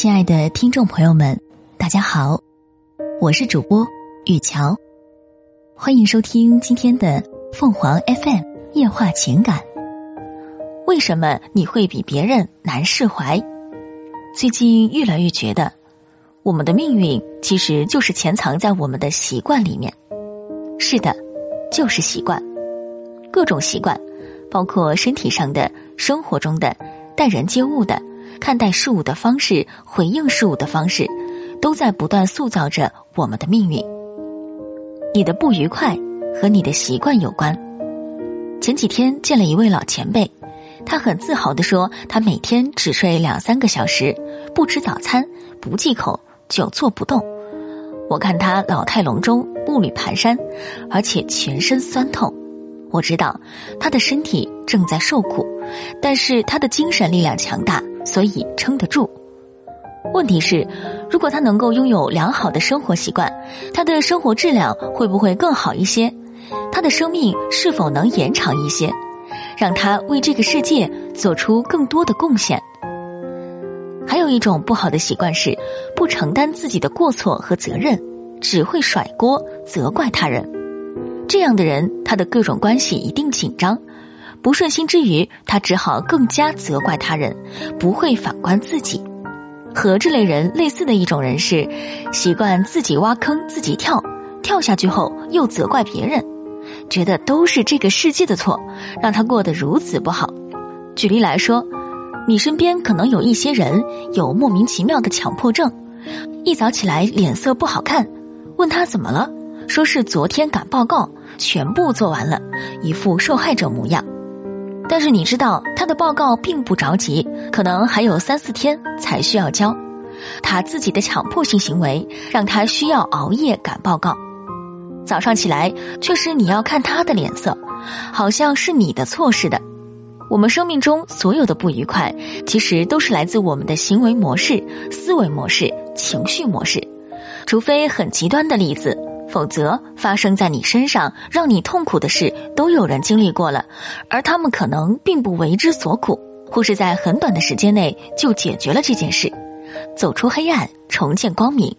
亲爱的听众朋友们，大家好，我是主播雨乔，欢迎收听今天的凤凰 FM 夜话情感。为什么你会比别人难释怀？最近越来越觉得，我们的命运其实就是潜藏在我们的习惯里面。是的，就是习惯，各种习惯，包括身体上的、生活中的、待人接物的。看待事物的方式，回应事物的方式，都在不断塑造着我们的命运。你的不愉快和你的习惯有关。前几天见了一位老前辈，他很自豪地说，他每天只睡两三个小时，不吃早餐，不忌口，久坐不动。我看他老态龙钟，步履蹒跚，而且全身酸痛。我知道他的身体正在受苦，但是他的精神力量强大。所以撑得住。问题是，如果他能够拥有良好的生活习惯，他的生活质量会不会更好一些？他的生命是否能延长一些，让他为这个世界做出更多的贡献？还有一种不好的习惯是，不承担自己的过错和责任，只会甩锅责怪他人。这样的人，他的各种关系一定紧张。不顺心之余，他只好更加责怪他人，不会反观自己。和这类人类似的一种人是，习惯自己挖坑自己跳，跳下去后又责怪别人，觉得都是这个世界的错，让他过得如此不好。举例来说，你身边可能有一些人有莫名其妙的强迫症，一早起来脸色不好看，问他怎么了，说是昨天赶报告全部做完了，一副受害者模样。但是你知道，他的报告并不着急，可能还有三四天才需要交。他自己的强迫性行为让他需要熬夜赶报告。早上起来却是你要看他的脸色，好像是你的错似的。我们生命中所有的不愉快，其实都是来自我们的行为模式、思维模式、情绪模式，除非很极端的例子。否则，发生在你身上让你痛苦的事，都有人经历过了，而他们可能并不为之所苦，或是在很短的时间内就解决了这件事，走出黑暗，重见光明。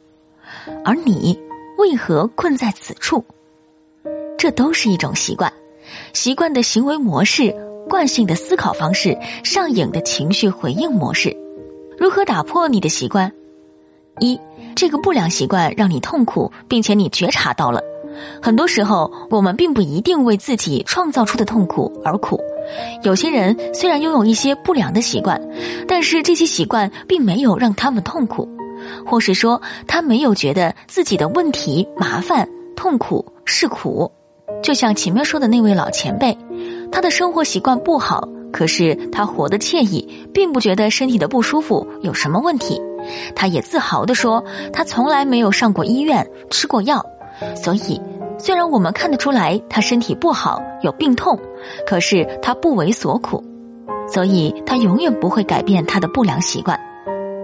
而你为何困在此处？这都是一种习惯，习惯的行为模式、惯性的思考方式、上瘾的情绪回应模式。如何打破你的习惯？一。这个不良习惯让你痛苦，并且你觉察到了。很多时候，我们并不一定为自己创造出的痛苦而苦。有些人虽然拥有一些不良的习惯，但是这些习惯并没有让他们痛苦，或是说他没有觉得自己的问题、麻烦、痛苦是苦。就像前面说的那位老前辈，他的生活习惯不好，可是他活得惬意，并不觉得身体的不舒服有什么问题。他也自豪地说：“他从来没有上过医院，吃过药，所以虽然我们看得出来他身体不好，有病痛，可是他不为所苦，所以他永远不会改变他的不良习惯。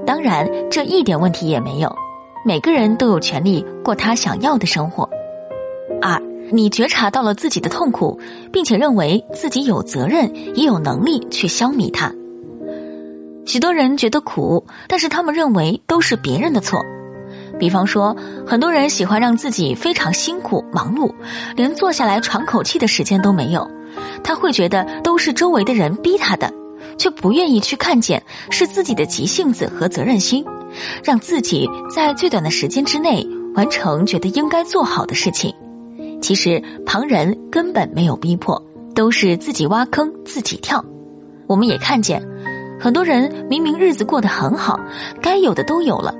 当然，这一点问题也没有。每个人都有权利过他想要的生活。二，你觉察到了自己的痛苦，并且认为自己有责任也有能力去消弭它。”许多人觉得苦，但是他们认为都是别人的错。比方说，很多人喜欢让自己非常辛苦、忙碌，连坐下来喘口气的时间都没有。他会觉得都是周围的人逼他的，却不愿意去看见是自己的急性子和责任心，让自己在最短的时间之内完成觉得应该做好的事情。其实旁人根本没有逼迫，都是自己挖坑自己跳。我们也看见。很多人明明日子过得很好，该有的都有了，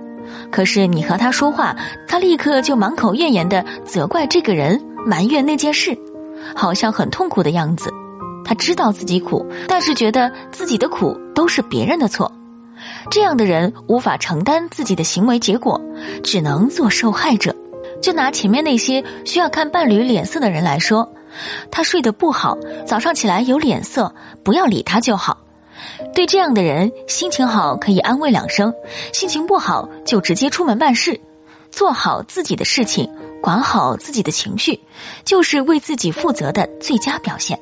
可是你和他说话，他立刻就满口怨言的责怪这个人，埋怨那件事，好像很痛苦的样子。他知道自己苦，但是觉得自己的苦都是别人的错。这样的人无法承担自己的行为结果，只能做受害者。就拿前面那些需要看伴侣脸色的人来说，他睡得不好，早上起来有脸色，不要理他就好。对这样的人，心情好可以安慰两声，心情不好就直接出门办事，做好自己的事情，管好自己的情绪，就是为自己负责的最佳表现。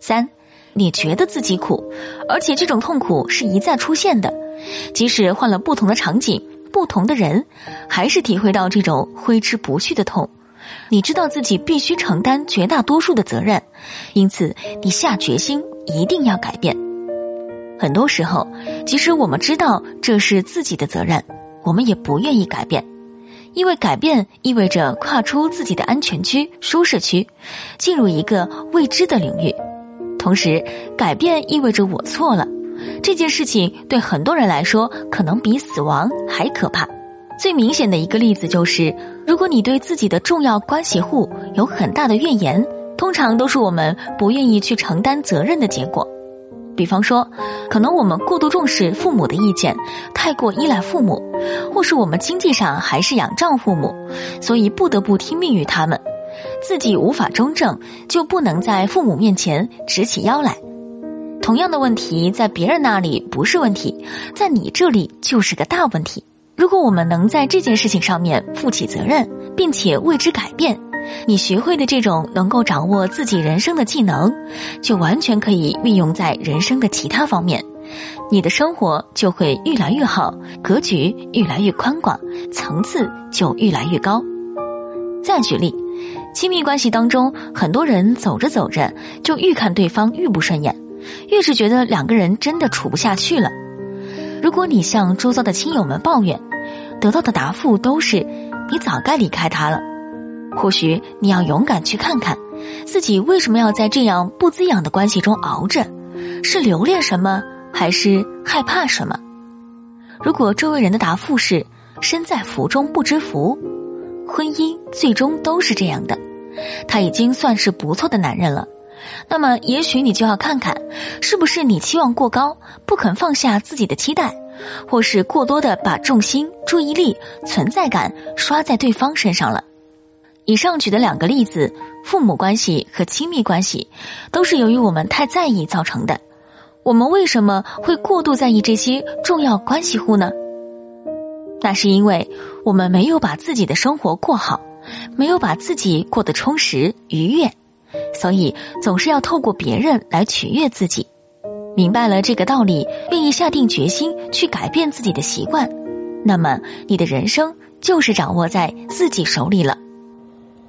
三，你觉得自己苦，而且这种痛苦是一再出现的，即使换了不同的场景、不同的人，还是体会到这种挥之不去的痛。你知道自己必须承担绝大多数的责任，因此你下决心一定要改变。很多时候，即使我们知道这是自己的责任，我们也不愿意改变，因为改变意味着跨出自己的安全区、舒适区，进入一个未知的领域。同时，改变意味着我错了。这件事情对很多人来说，可能比死亡还可怕。最明显的一个例子就是，如果你对自己的重要关系户有很大的怨言，通常都是我们不愿意去承担责任的结果。比方说，可能我们过度重视父母的意见，太过依赖父母，或是我们经济上还是仰仗父母，所以不得不听命于他们，自己无法中正，就不能在父母面前直起腰来。同样的问题在别人那里不是问题，在你这里就是个大问题。如果我们能在这件事情上面负起责任，并且为之改变。你学会的这种能够掌握自己人生的技能，就完全可以运用在人生的其他方面，你的生活就会越来越好，格局越来越宽广，层次就越来越高。再举例，亲密关系当中，很多人走着走着就愈看对方愈不顺眼，越是觉得两个人真的处不下去了。如果你向周遭的亲友们抱怨，得到的答复都是“你早该离开他了”。或许你要勇敢去看看，自己为什么要在这样不滋养的关系中熬着？是留恋什么，还是害怕什么？如果周围人的答复是“身在福中不知福”，婚姻最终都是这样的。他已经算是不错的男人了，那么也许你就要看看，是不是你期望过高，不肯放下自己的期待，或是过多的把重心、注意力、存在感刷在对方身上了。以上举的两个例子，父母关系和亲密关系，都是由于我们太在意造成的。我们为什么会过度在意这些重要关系户呢？那是因为我们没有把自己的生活过好，没有把自己过得充实愉悦，所以总是要透过别人来取悦自己。明白了这个道理，愿意下定决心去改变自己的习惯，那么你的人生就是掌握在自己手里了。